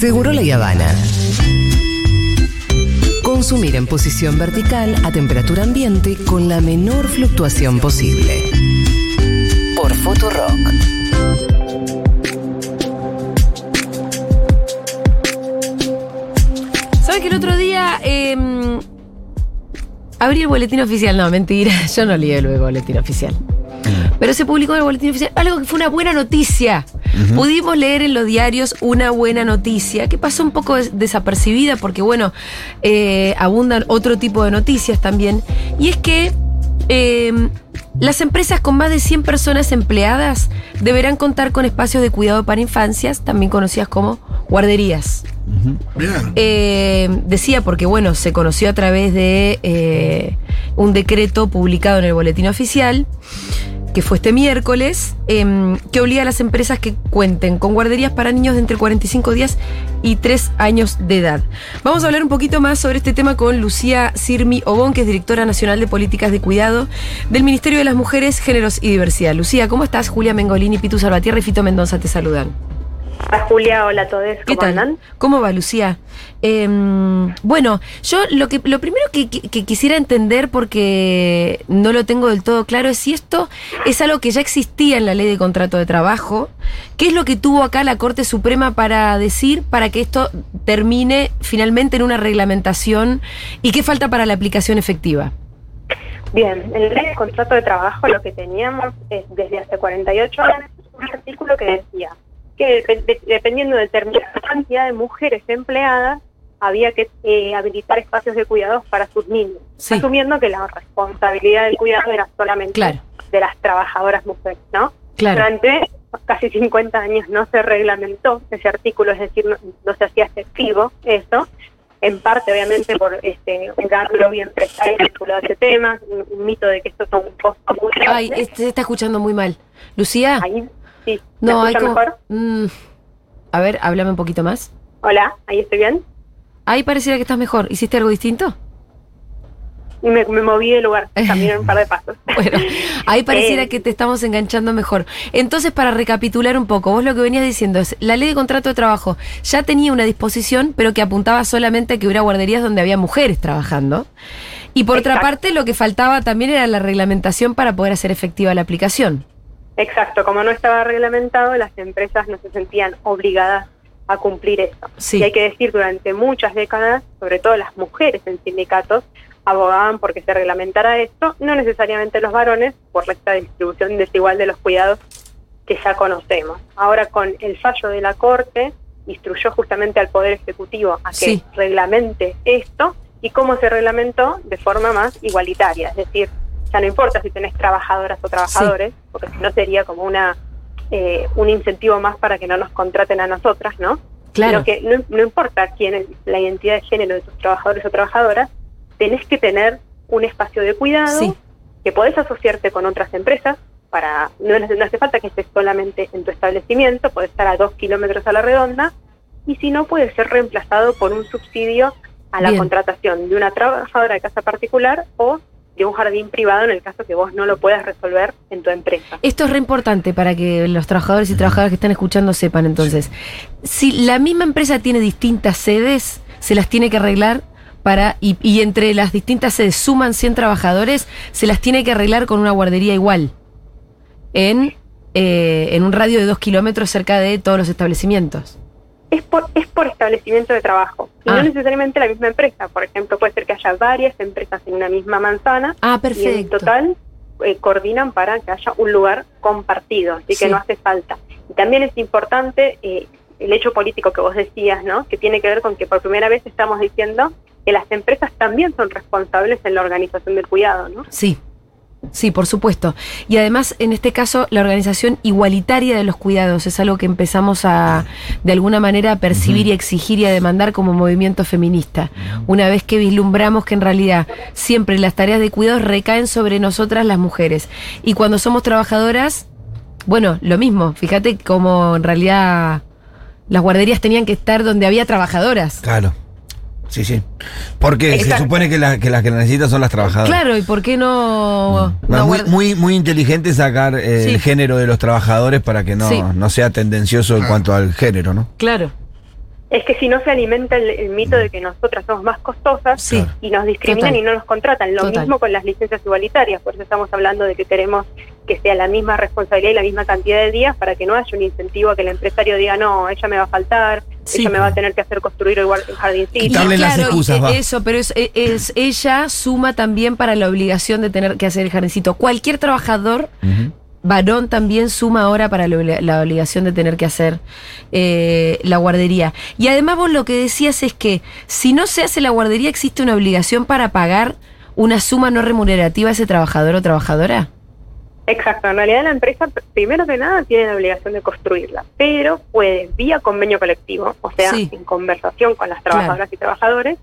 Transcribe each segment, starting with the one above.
Seguro la Habana. Consumir en posición vertical a temperatura ambiente con la menor fluctuación posible. Por Rock. ¿Sabes que el otro día em, abrí el boletín oficial? No, mentira, yo no leí el boletín oficial. Pero se publicó en el boletín oficial algo que fue una buena noticia. Pudimos leer en los diarios una buena noticia que pasó un poco desapercibida porque, bueno, eh, abundan otro tipo de noticias también. Y es que em, las empresas con más de 100 personas empleadas deberán contar con espacios de cuidado para infancias, también conocidas como guarderías. Eh, decía porque, bueno, se conoció a través de eh, un decreto publicado en el boletín oficial que fue este miércoles, em, que obliga a las empresas que cuenten con guarderías para niños de entre 45 días y 3 años de edad. Vamos a hablar un poquito más sobre este tema con Lucía Sirmi Obón, que es directora nacional de políticas de cuidado del Ministerio de las Mujeres, Géneros y Diversidad. Lucía, ¿cómo estás? Julia Mengolini, Pitu Salvatierra y Fito Mendoza te saludan. Hola Julia, hola a todos. ¿Cómo Andan? ¿Cómo va Lucía? Em, bueno, yo lo que lo primero que, quisiera entender, porque no lo tengo del todo claro, es si esto es algo que ya existía en la ley de contrato de trabajo. ¿Qué es lo que tuvo acá la Corte Suprema para decir para que esto termine finalmente en una reglamentación y qué falta para la aplicación efectiva? Bien, en la ley de contrato de trabajo lo que teníamos es desde hace 48 años un artículo que decía que dependiendo de determinada cantidad de mujeres empleadas, había que eh, habilitar espacios de cuidados para sus niños, asumiendo que la responsabilidad del cuidado era solamente de las trabajadoras mujeres, ¿no? Durante casi 50 años no se reglamentó ese artículo, es decir, no, se hacía efectivo eso, en parte obviamente por este un gran lobby empresario vinculado a ese tema, un, mito de que esto es un costo muy Ay, se está escuchando muy mal. Lucía. Sí. No, hay mejor? Mm, a ver, háblame un poquito más. Hola, ahí estoy bien. Ahí pareciera que estás mejor. ¿Hiciste algo distinto? Me, me moví de lugar, caminé un par de pasos. bueno, ahí pareciera eh, que te estamos enganchando mejor. Entonces, para recapitular un poco, vos lo que venías diciendo es, la ley de contrato de trabajo ya tenía una disposición, pero que apuntaba solamente a que hubiera guarderías donde había mujeres trabajando. Y por otra parte, lo que faltaba también era la reglamentación para poder hacer efectiva la aplicación. Exacto, como no estaba reglamentado, las empresas no se sentían obligadas a cumplir eso. Y hay que decir, durante muchas décadas, sobre todo las mujeres en sindicatos, abogaban porque se reglamentara esto, no necesariamente los varones, por esta distribución desigual de los cuidados que ya conocemos. Ahora con el fallo de la Corte, instruyó justamente al Poder Ejecutivo a que reglamente esto y cómo se reglamentó de forma más igualitaria, es decir, ya no importa si tenés trabajadoras o trabajadores, porque si no sería como una eh, un incentivo más para que no nos contraten a nosotras, ¿no? Claro. Pero que no, importa quién es la identidad de género de tus trabajadores o trabajadoras, tenés que tener un espacio de cuidado que podés asociarte con otras empresas para no, no hace falta que estés solamente en tu establecimiento, puede estar a dos kilómetros a la redonda y si no puede ser reemplazado por un subsidio a la contratación de una trabajadora de casa particular o de un jardín privado en el caso que vos no lo puedas resolver en tu empresa. Esto es re importante para que los trabajadores y trabajadoras que están escuchando sepan entonces. Si la misma empresa tiene distintas sedes, se las tiene que arreglar para y, entre las distintas sedes suman 100 trabajadores, se las tiene que arreglar con una guardería igual en, eh, en un radio de dos kilómetros cerca de todos los establecimientos es por, es por establecimiento de trabajo. Y no ah. necesariamente la misma empresa. Por ejemplo, puede ser que haya varias empresas en una misma manzana. Ah, perfecto. Y en total eh, coordinan para que haya un lugar compartido, así que no hace falta. Y también es importante eh, el hecho político que vos decías, ¿no? Que tiene que ver con que por primera vez estamos diciendo que las empresas también son responsables en la organización del cuidado, ¿no? Sí, Sí, por supuesto. Y además, en este caso, la organización igualitaria de los cuidados es algo que empezamos a, de alguna manera, a percibir y a exigir y a demandar como movimiento feminista. Una vez que vislumbramos que en realidad siempre las tareas de cuidados recaen sobre nosotras las mujeres. Y cuando somos trabajadoras, bueno, lo mismo. Fíjate cómo en realidad las guarderías tenían que estar donde había trabajadoras. Claro. Sí, sí. Porque se supone que, las que necesitan son las trabajadoras. Claro, ¿y por qué no...? muy, muy, muy, inteligente sacar eh, el género de los trabajadores para que no, no sea tendencioso en cuanto al género, ¿no? Claro. Es que si no se alimenta el, mito de que nosotras somos más costosas y nos discriminan y no nos contratan. Lo mismo con las licencias igualitarias, por eso estamos hablando de que queremos que sea la misma responsabilidad y la misma cantidad de días para que no haya un incentivo a que el empresario diga, no, ella me va a faltar, ella me va a tener que hacer construir el jardincito. Claro, las excusas, eso, pero es, es, ella suma también para la obligación de tener que hacer el jardincito. Cualquier trabajador varón también suma ahora para la obligación de tener que hacer eh, la guardería. Y además vos lo que decías es que si no se hace la guardería existe una obligación para pagar una suma no remunerativa a ese trabajador o trabajadora. Exacto, en realidad la empresa primero que nada tiene la obligación de construirla, pero puede vía convenio colectivo, o sea, en conversación con las trabajadoras y trabajadores,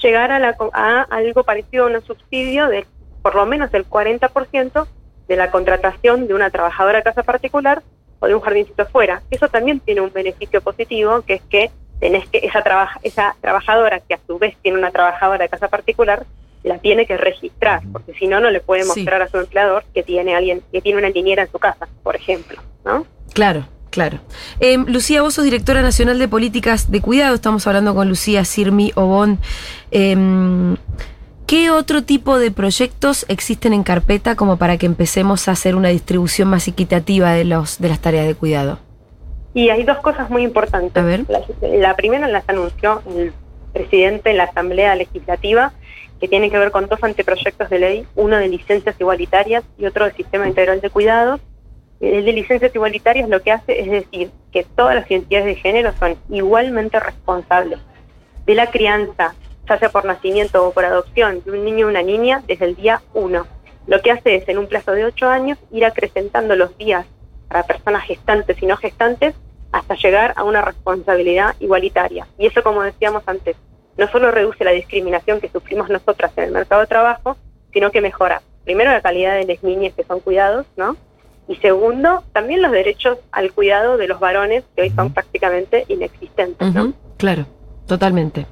llegar a, la, a algo parecido a un subsidio de por lo menos el 40% de la contratación de una trabajadora de casa particular o de un jardincito afuera. Eso también tiene un beneficio positivo, que es que tenés que esa, trabaja, esa trabajadora, que a su vez tiene una trabajadora de casa particular, la tiene que registrar, porque si no, no le puede mostrar a su empleador que tiene alguien, que tiene una niñera en su casa, por ejemplo, ¿no? Claro. Claro. Em, Lucía, vos sos directora nacional de políticas de cuidado. Estamos hablando con Lucía Sirmi Obón. Eh, ¿Qué otro tipo de proyectos existen en carpeta como para que empecemos a hacer una distribución más equitativa de, los, de las tareas de cuidado? Y hay dos cosas muy importantes. A ver. La, primera las anunció el presidente en la Asamblea Legislativa, que tiene que ver con dos anteproyectos de ley, uno de licencias igualitarias y otro de sistema integral de cuidados. El de licencias igualitarias lo que hace es decir que todas las identidades de género son igualmente responsables de la crianza, ya sea por nacimiento o por adopción de un niño o una niña desde el día 1. Lo que hace es, en un plazo de 8 años, ir acrecentando los días para personas gestantes y no gestantes hasta llegar a una responsabilidad igualitaria. Y eso, como decíamos antes, no solo reduce la discriminación que sufrimos nosotras en el mercado de trabajo, sino que mejora, primero, la calidad de las niñas que son cuidados, ¿no? Y segundo, también los derechos al cuidado de los varones, que hoy son prácticamente inexistentes, ¿no? Claro, totalmente.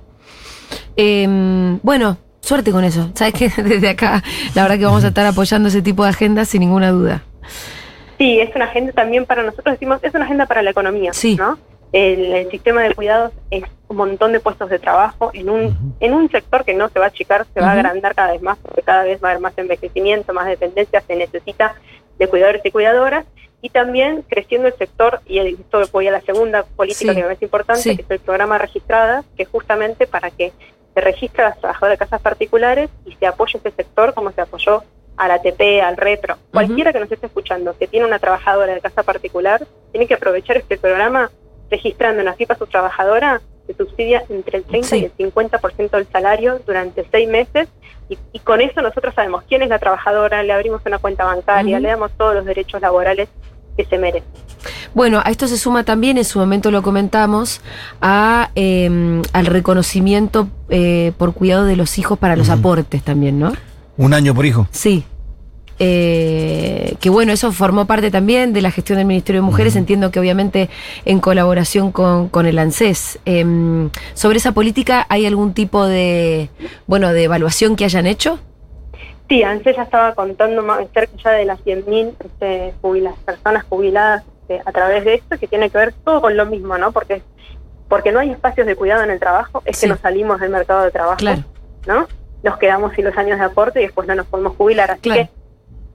Em, bueno, suerte con eso. Sabes que desde acá, la verdad que vamos a estar apoyando ese tipo de agendas sin ninguna duda. Sí, es una agenda también para nosotros, decimos, es una agenda para la economía, sí. ¿no? El, sistema de cuidados es un montón de puestos de trabajo en un, en un sector que no se va a achicar, se va a agrandar cada vez más, porque cada vez va a haber más envejecimiento, más dependencia, se necesita de cuidadores y cuidadoras, y también creciendo el sector, y esto voy a la segunda política que me parece importante, que es el programa registrada, que justamente para que se registre a las trabajadoras de casas particulares y se apoye ese sector como se apoyó al ATP, al retro. Cualquiera que nos esté escuchando que tiene una trabajadora de casa particular, tiene que aprovechar este programa registrando en AFIP a su trabajadora, se subsidia entre el 30 y el 50% del salario durante seis meses y, con eso nosotros sabemos quién es la trabajadora, le abrimos una cuenta bancaria, le damos todos los derechos laborales que se merece. Bueno, a esto se suma también, en su momento lo comentamos, a em, al reconocimiento eh, por cuidado de los hijos para los aportes también, ¿no? Un año por hijo. Sí. Eh, que bueno, eso formó parte también de la gestión del Ministerio de Mujeres, entiendo que obviamente en colaboración con, con el ANSES. Em, ¿Sobre esa política hay algún tipo de, bueno, de evaluación que hayan hecho? Sí, ANSES ya estaba contando más, cerca ya de las 100.000 este, personas jubiladas este, a través de esto, que tiene que ver todo con lo mismo, ¿no? Porque porque no hay espacios de cuidado en el trabajo, es que nos salimos del mercado de trabajo, ¿no? Nos quedamos sin los años de aporte y después no nos podemos jubilar. Así que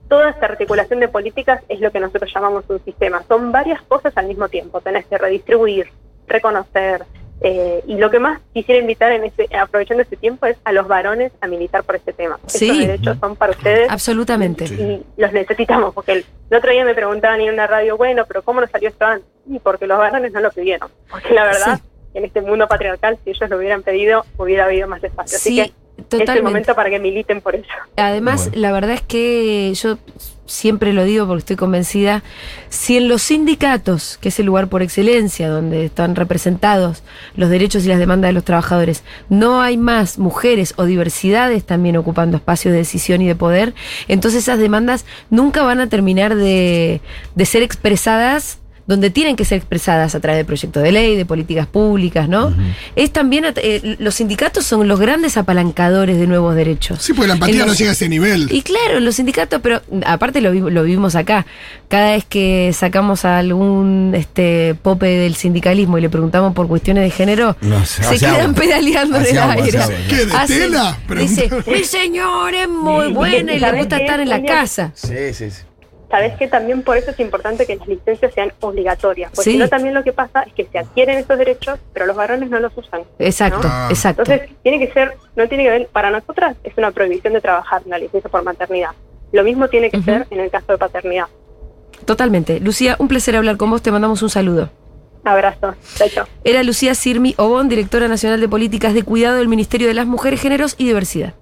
toda esta articulación de políticas es lo que nosotros llamamos un sistema. Son varias cosas al mismo tiempo. Tenés que redistribuir, reconocer, eh, y lo que más quisiera invitar en este, aprovechando este tiempo es a los varones a militar por este tema. Sí. Estos derechos son para ustedes. Absolutamente. Y, los necesitamos, porque el, otro día me preguntaban en una radio, bueno, pero ¿cómo nos salió esto antes? Y porque los varones no lo pidieron. Porque la verdad, en este mundo patriarcal, si ellos lo hubieran pedido, hubiera habido más espacio. Así que es el momento para que militen por eso. Además, la verdad es que yo siempre lo digo porque estoy convencida, si en los sindicatos, que es el lugar por excelencia donde están representados los derechos y las demandas de los trabajadores, no hay más mujeres o diversidades también ocupando espacios de decisión y de poder, entonces esas demandas nunca van a terminar de, de ser expresadas donde tienen que ser expresadas a través de proyectos de ley, de políticas públicas, ¿no? Es también, eh, los sindicatos son los grandes apalancadores de nuevos derechos. Sí, porque la empatía no llega a ese nivel. Y claro, los sindicatos, pero aparte lo, lo vivimos acá. Cada vez que sacamos a algún este pope del sindicalismo y le preguntamos por cuestiones de género, se quedan pedaleando en el aire. ¿Qué, de tela? Dice, mi señor es muy bueno y le gusta estar en la casa. Sí, sí, sí sabes que también por eso es importante que las licencias sean obligatorias, porque si no también lo que pasa es que se adquieren estos derechos, pero los varones no los usan. Exacto, ah. exacto. Entonces, tiene que ser, no tiene que ver, para nosotras es una prohibición de trabajar la licencia por maternidad. Lo mismo tiene que ser en el caso de paternidad. Totalmente. Lucía, un placer hablar con vos, te mandamos un saludo. Abrazo. Chao, Era Lucía Sirmi Obón, directora nacional de políticas de cuidado del Ministerio de las Mujeres, Géneros y Diversidad.